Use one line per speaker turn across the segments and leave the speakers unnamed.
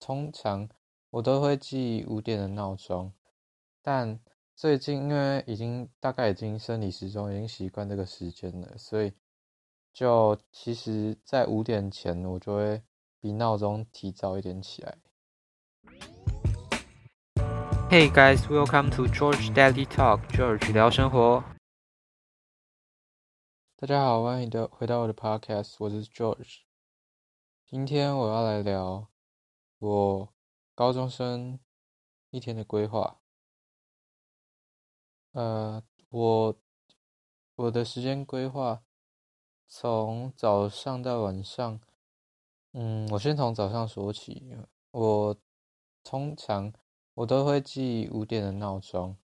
通常我都会记五点的闹钟，但最近因为已经大概已经生理时钟已经习惯这个时间了，所以就其实，在五点前我就会比闹钟提早一点起来。
Hey guys, welcome to George Daily Talk. George 聊生活。
大家好，欢迎的回到我的 podcast，我是 George。今天我要来聊我高中生一天的规划。呃，我我的时间规划从早上到晚上，嗯，我先从早上说起。我通常我都会记五点的闹钟，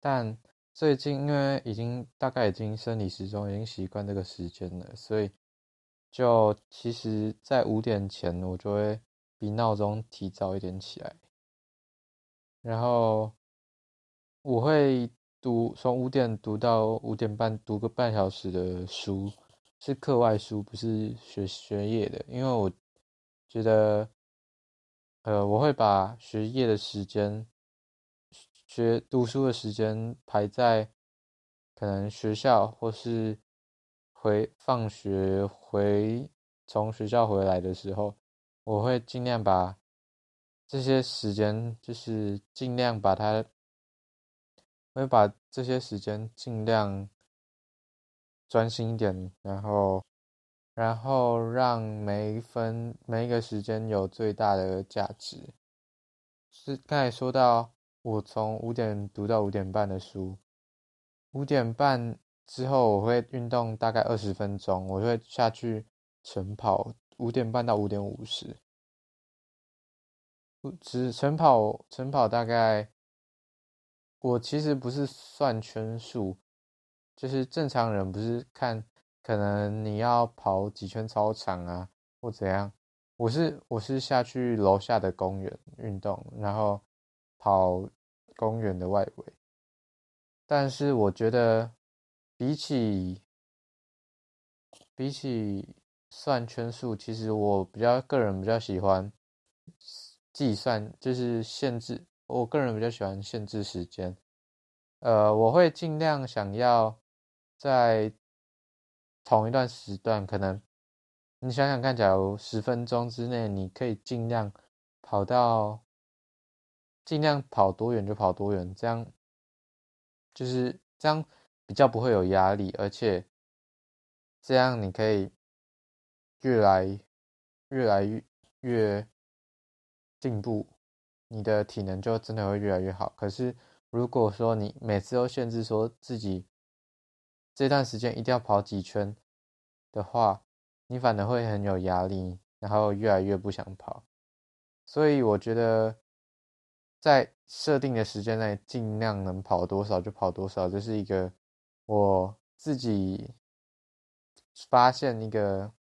但最近因为已经大概已经生理时钟已经习惯这个时间了，所以就其实，在五点前我就会比闹钟提早一点起来，然后我会读从五点读到五点半，读个半小时的书，是课外书，不是学学业的，因为我觉得。呃，我会把学业的时间、学读书的时间排在可能学校，或是回放学回从学校回来的时候，我会尽量把这些时间，就是尽量把它，会把这些时间尽量专心一点，然后。然后让每一分每一个时间有最大的价值。是刚才说到，我从五点读到五点半的书，五点半之后我会运动大概二十分钟，我会下去晨跑，五点半到五点五十。只晨跑晨跑大概，我其实不是算圈数，就是正常人不是看。可能你要跑几圈操场啊，或怎样？我是我是下去楼下的公园运动，然后跑公园的外围。但是我觉得，比起比起算圈数，其实我比较个人比较喜欢计算，就是限制。我个人比较喜欢限制时间。呃，我会尽量想要在。同一段时段，可能你想想看，假如十分钟之内，你可以尽量跑到，尽量跑多远就跑多远，这样就是这样比较不会有压力，而且这样你可以越来越来越越进步，你的体能就真的会越来越好。可是如果说你每次都限制说自己。这段时间一定要跑几圈的话，你反而会很有压力，然后越来越不想跑。所以我觉得，在设定的时间内，尽量能跑多少就跑多少，这是一个我自己发现一个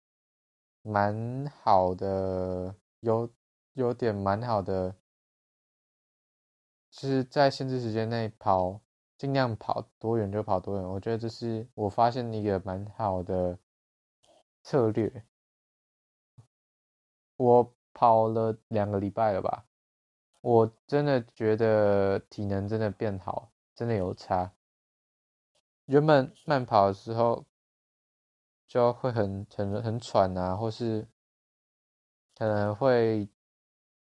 蛮好的优优点，蛮好的，就是在限制时间内跑。尽量跑多远就跑多远，我觉得这是我发现一个蛮好的策略。我跑了两个礼拜了吧，我真的觉得体能真的变好，真的有差。原本慢跑的时候就会很很很喘啊，或是可能会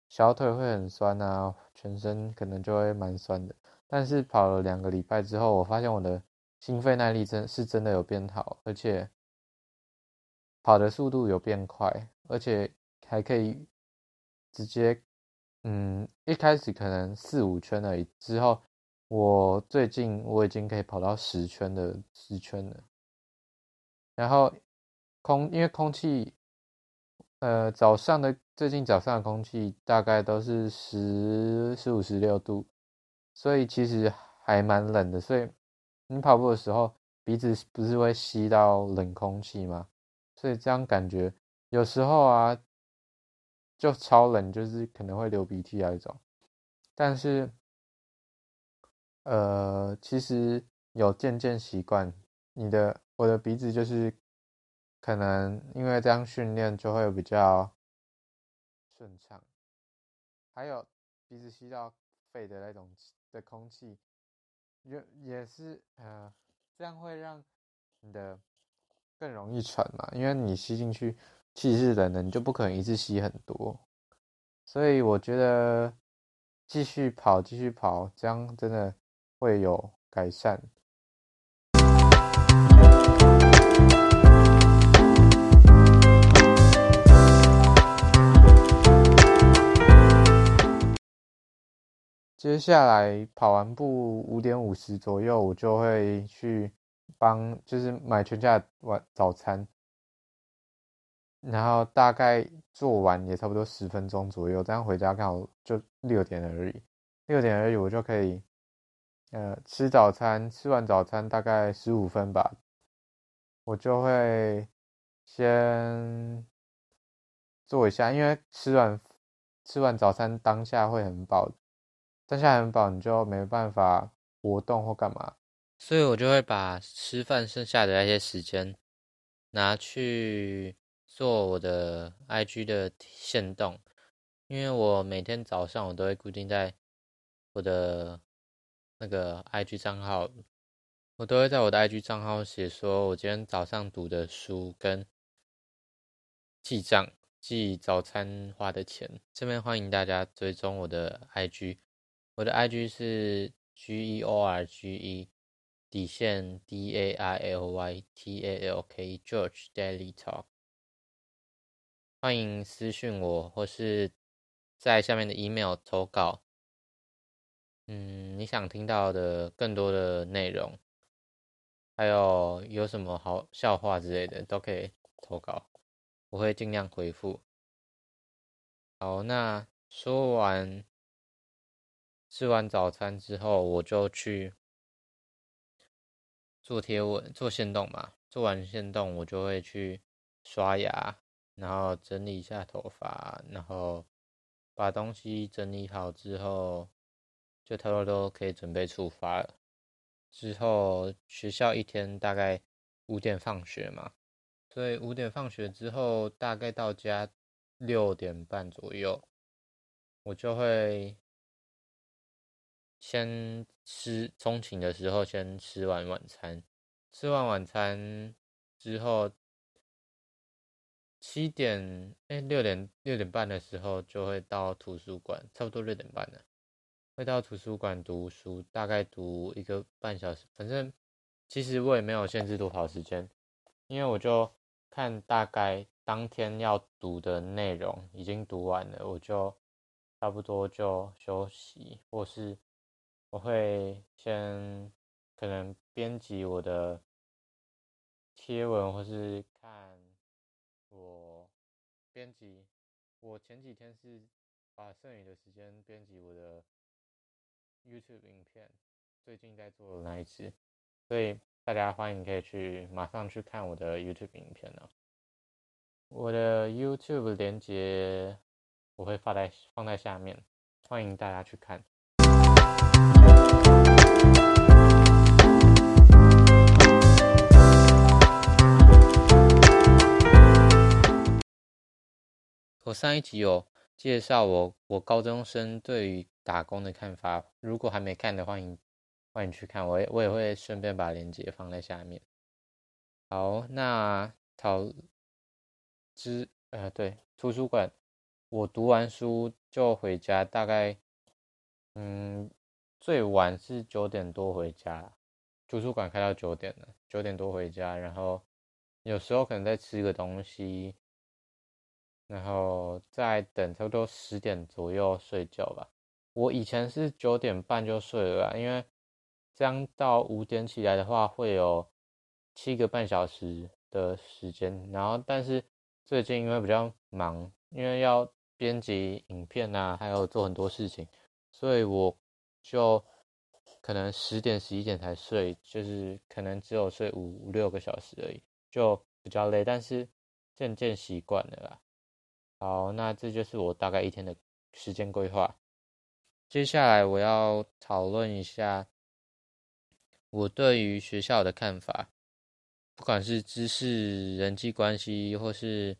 小腿会很酸啊，全身可能就会蛮酸的。但是跑了两个礼拜之后，我发现我的心肺耐力真是真的有变好，而且跑的速度有变快，而且还可以直接，嗯，一开始可能四五圈而已，之后我最近我已经可以跑到十圈的十圈了。然后空因为空气，呃，早上的最近早上的空气大概都是十十五十六度。所以其实还蛮冷的，所以你跑步的时候鼻子不是会吸到冷空气吗？所以这样感觉有时候啊就超冷，就是可能会流鼻涕那种。但是呃，其实有渐渐习惯，你的我的鼻子就是可能因为这样训练就会比较顺畅。还有鼻子吸到肺的那种的空气，也也是呃，这样会让你的更容易喘嘛，因为你吸进去气是冷的，你就不可能一次吸很多，所以我觉得继续跑，继续跑，这样真的会有改善。接下来跑完步五点五十左右，我就会去帮，就是买全家晚早餐，然后大概做完也差不多十分钟左右，这样回家刚好就六点而已，六点而已我就可以，呃，吃早餐，吃完早餐大概十五分吧，我就会先做一下，因为吃完吃完早餐当下会很饱。剩下很饱，你就没办法活动或干嘛，
所以我就会把吃饭剩下的那些时间拿去做我的 IG 的限动，因为我每天早上我都会固定在我的那个 IG 账号，我都会在我的 IG 账号写说我今天早上读的书跟记账，记早餐花的钱。这边欢迎大家追踪我的 IG。我的 IG 是 G E O R G E 底线 D A I L Y T A L K George Daily Talk，欢迎私讯我或是在下面的 email 投稿。嗯，你想听到的更多的内容，还有有什么好笑话之类的，都可以投稿，我会尽量回复。好，那说完。吃完早餐之后，我就去做贴文、做线动嘛。做完线动，我就会去刷牙，然后整理一下头发，然后把东西整理好之后，就差不多可以准备出发了。之后学校一天大概五点放学嘛，所以五点放学之后，大概到家六点半左右，我就会。先吃通勤的时候，先吃完晚餐。吃完晚餐之后，七点哎六点六点半的时候就会到图书馆，差不多六点半了，会到图书馆读书，大概读一个半小时。反正其实我也没有限制多少时间，因为我就看大概当天要读的内容已经读完了，我就差不多就休息或是。我会先可能编辑我的贴文，或是看我编辑。我前几天是把剩余的时间编辑我的 YouTube 影片，最近在做的那一次，所以大家欢迎可以去马上去看我的 YouTube 影片哦。我的 YouTube 连接我会放在放在下面，欢迎大家去看。我上一集有介绍我我高中生对于打工的看法，如果还没看的，欢迎欢迎去看，我也我也会顺便把链接放在下面。好，那讨之呃对图书馆，我读完书就回家，大概嗯最晚是九点多回家，图书馆开到九点了，九点多回家，然后有时候可能再吃个东西。然后再等差不多十点左右睡觉吧。我以前是九点半就睡了，因为这样到五点起来的话会有七个半小时的时间。然后，但是最近因为比较忙，因为要编辑影片啊，还有做很多事情，所以我就可能十点十一点才睡，就是可能只有睡五五六个小时而已，就比较累。但是渐渐习惯了啦。好，那这就是我大概一天的时间规划。接下来我要讨论一下我对于学校的看法，不管是知识、人际关系，或是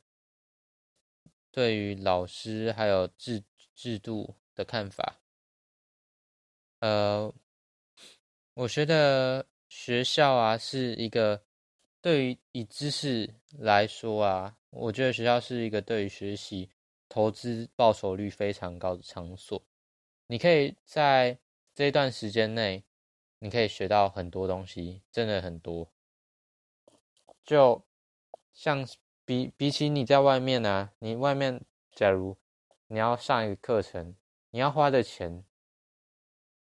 对于老师还有制制度的看法。呃，我觉得学校啊是一个对于以知识来说啊，我觉得学校是一个对于学习投资报酬率非常高的场所。你可以在这一段时间内，你可以学到很多东西，真的很多。就像比比起你在外面呢，你外面假如你要上一个课程，你要花的钱。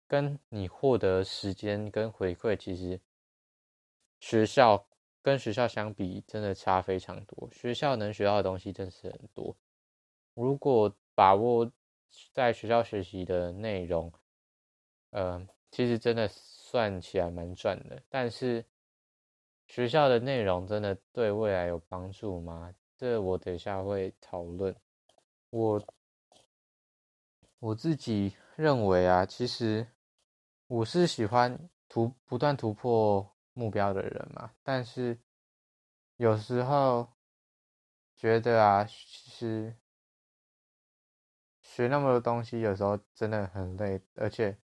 跟你获得时间跟回馈，其实学校跟学校相比，真的差非常多。学校能学到的东西真是很多。如果把握在学校学习的内容，呃，其实真的算起来蛮赚的。但是学校的内容真的对未来有帮助吗？这我等一下会讨论。我我自己认为啊，其实。我是喜欢突不断突破目标的人嘛，但是有时候觉得啊，其实学那么多东西，有时候真的很累，而且，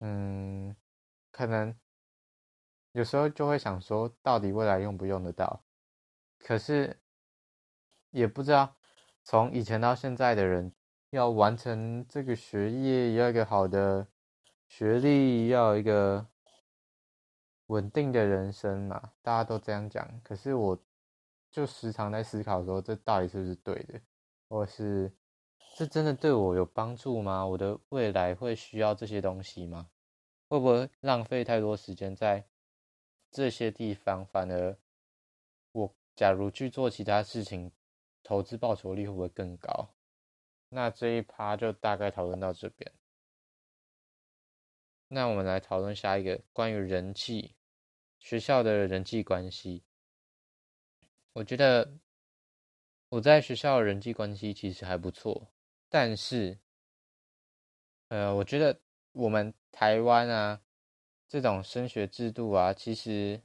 嗯，可能有时候就会想说，到底未来用不用得到？可是也不知道，从以前到现在的人，要完成这个学业，要一个好的。学历要一个稳定的人生嘛，大家都这样讲。可是我就时常在思考说，这到底是不是对的，或是这真的对我有帮助吗？我的未来会需要这些东西吗？会不会浪费太多时间在这些地方？反而我假如去做其他事情，投资报酬率会不会更高？那这一趴就大概讨论到这边。那我们来讨论下一个关于人际学校的人际关系。我觉得我在学校的人际关系其实还不错，但是，呃，我觉得我们台湾啊这种升学制度啊，其实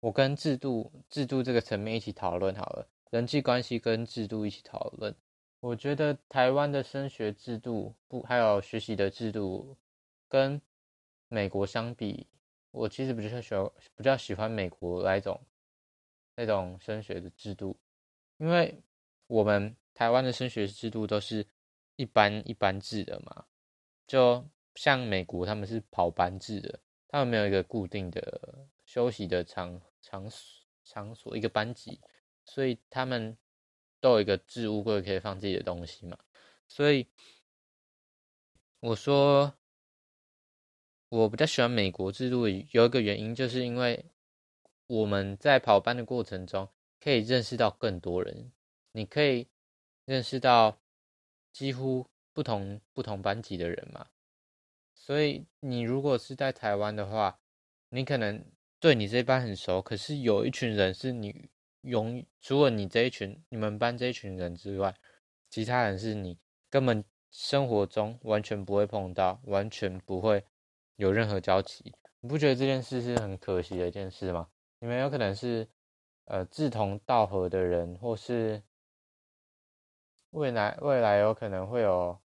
我跟制度制度这个层面一起讨论好了，人际关系跟制度一起讨论。我觉得台湾的升学制度不还有学习的制度。跟美国相比，我其实比较喜欢比较喜欢美国那种那种升学的制度，因为我们台湾的升学制度都是一般一般制的嘛，就像美国他们是跑班制的，他们没有一个固定的休息的场场所场所一个班级，所以他们都有一个置物柜可以放自己的东西嘛，所以我说。我比较喜欢美国制度，有一个原因，就是因为我们在跑班的过程中，可以认识到更多人，你可以认识到几乎不同不同班级的人嘛。所以你如果是在台湾的话，你可能对你这班很熟，可是有一群人是你永除了你这一群你们班这一群人之外，其他人是你根本生活中完全不会碰到，完全不会。有任何交集，你不觉得这件事是很可惜的一件事吗？你们有可能是呃志同道合的人，或是未来未来有可能会有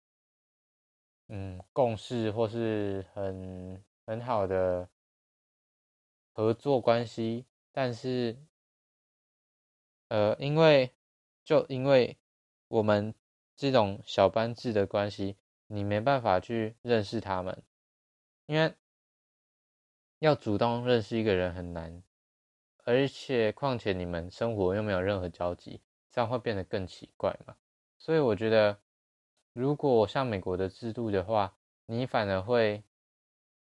嗯共识，或是很很好的合作关系，但是呃因为就因为我们这种小班制的关系，你没办法去认识他们。因为要主动认识一个人很难，而且况且你们生活又没有任何交集，这样会变得更奇怪嘛。所以我觉得，如果像美国的制度的话，你反而会，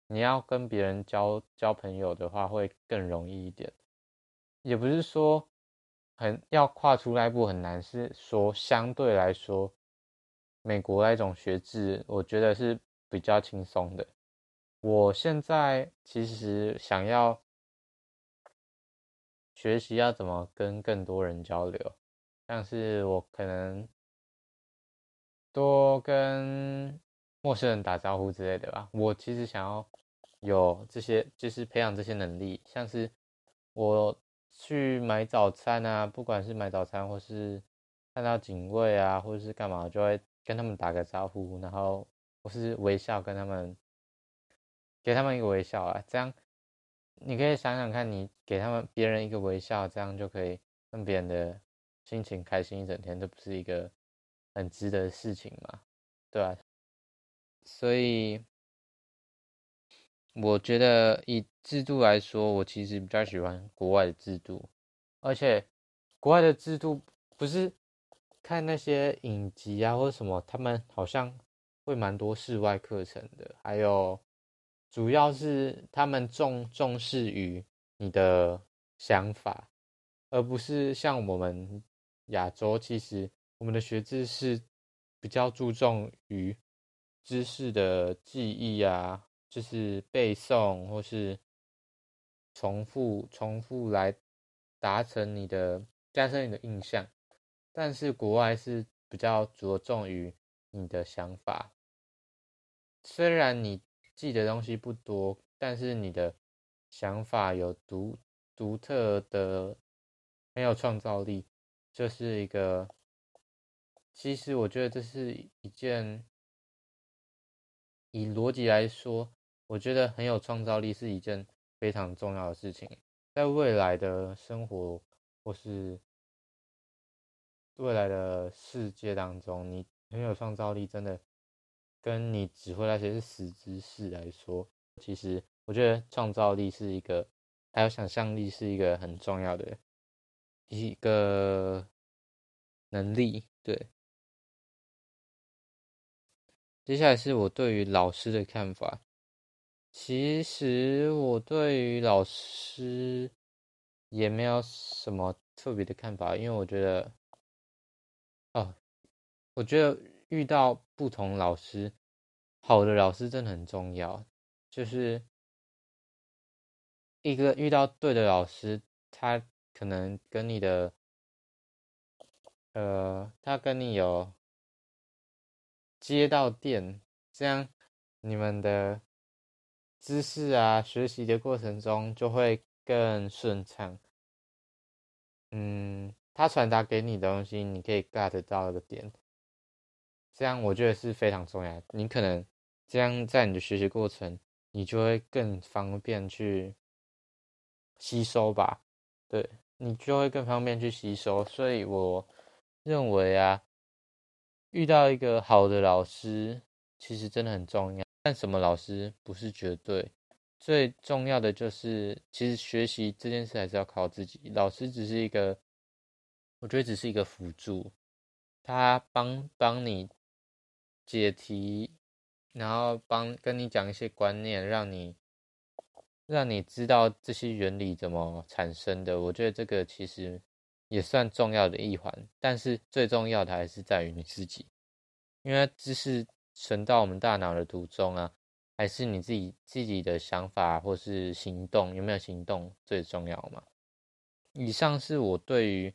你要跟别人交交朋友的话，会更容易一点。也不是说很要跨出那一步很难，是说相对来说，美国那种学制，我觉得是比较轻松的。我现在其实想要学习要怎么跟更多人交流，像是我可能多跟陌生人打招呼之类的吧。我其实想要有这些，就是培养这些能力，像是我去买早餐啊，不管是买早餐或是看到警卫啊，或者是干嘛，就会跟他们打个招呼，然后我是微笑跟他们，给他们一个微笑啊，这样你可以想想看，你给他们别人一个微笑，这样就可以让别人的心情开心一整天，这不是一个很值得的事情吗？对吧？所以我觉得以制度来说，我其实比较喜欢国外的制度，而且国外的制度不是。看那些影集啊，或者什么，他们好像会蛮多室外课程的，还有主要是他们重重视于你的想法，而不是像我们亚洲，其实我们的学制是比较注重于知识的记忆啊，就是背诵或是重复重复来达成你的加深你的印象。但是国外是比较着重于你的想法，虽然你记的东西不多，但是你的想法有独独特的，很有创造力，就是一个。其实我觉得这是一件，以逻辑来说，我觉得很有创造力是一件非常重要的事情，在未来的生活或是。未来的世界当中，你很有创造力，真的跟你只会那些是死知识来说，其实我觉得创造力是一个，还有想象力是一个很重要的一个能力。对，接下来是我对于老师的看法。其实我对于老师也没有什么特别的看法，因为我觉得。哦，我觉得遇到不同老师，好的老师真的很重要。就是一个遇到对的老师，他可能跟你的，呃，他跟你有接到电，这样你们的知识啊，学习的过程中就会更顺畅。嗯。他传达给你的东西，你可以 get 到个点，这样我觉得是非常重要。你可能这样在你的学习过程，你就会更方便去吸收吧，对你就会更方便去吸收。所以我认为啊，遇到一个好的老师，其实真的很重要。但什么老师不是绝对，最重要的就是，其实学习这件事还是要靠自己，老师只是一个。我觉得只是一个辅助，他帮帮你解题，然后帮跟你讲一些观念，让你让你知道这些原理怎么产生的。我觉得这个其实也算重要的一环，但是最重要的还是在于你自己，因为知识存到我们大脑的途中啊，还是你自己自己的想法或是行动有没有行动最重要嘛？以上是我对于。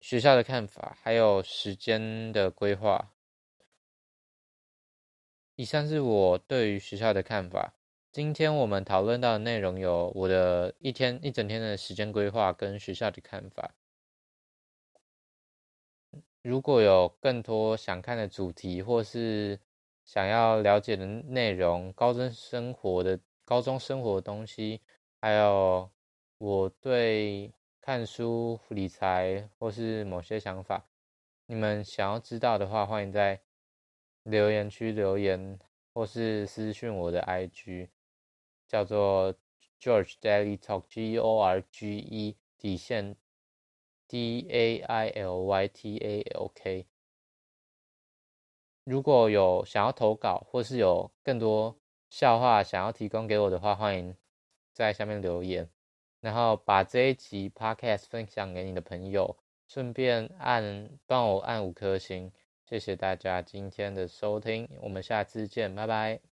学校的看法，还有时间的规划。以上是我对于学校的看法。今天我们讨论到的内容有我的一天一整天的时间规划跟学校的看法。如果有更多想看的主题，或是想要了解的内容，高中生活的高中生活的东西，还有我对。看书、理财或是某些想法，你们想要知道的话，欢迎在留言区留言，或是私讯我的 IG，叫做 George Daily Talk G O R G E 底线 D A I L Y T A L K。如果有想要投稿，或是有更多笑话想要提供给我的话，欢迎在下面留言。然后把这一集 podcast 分享给你的朋友，顺便按帮我按五颗星，谢谢大家今天的收听，我们下次见，拜拜。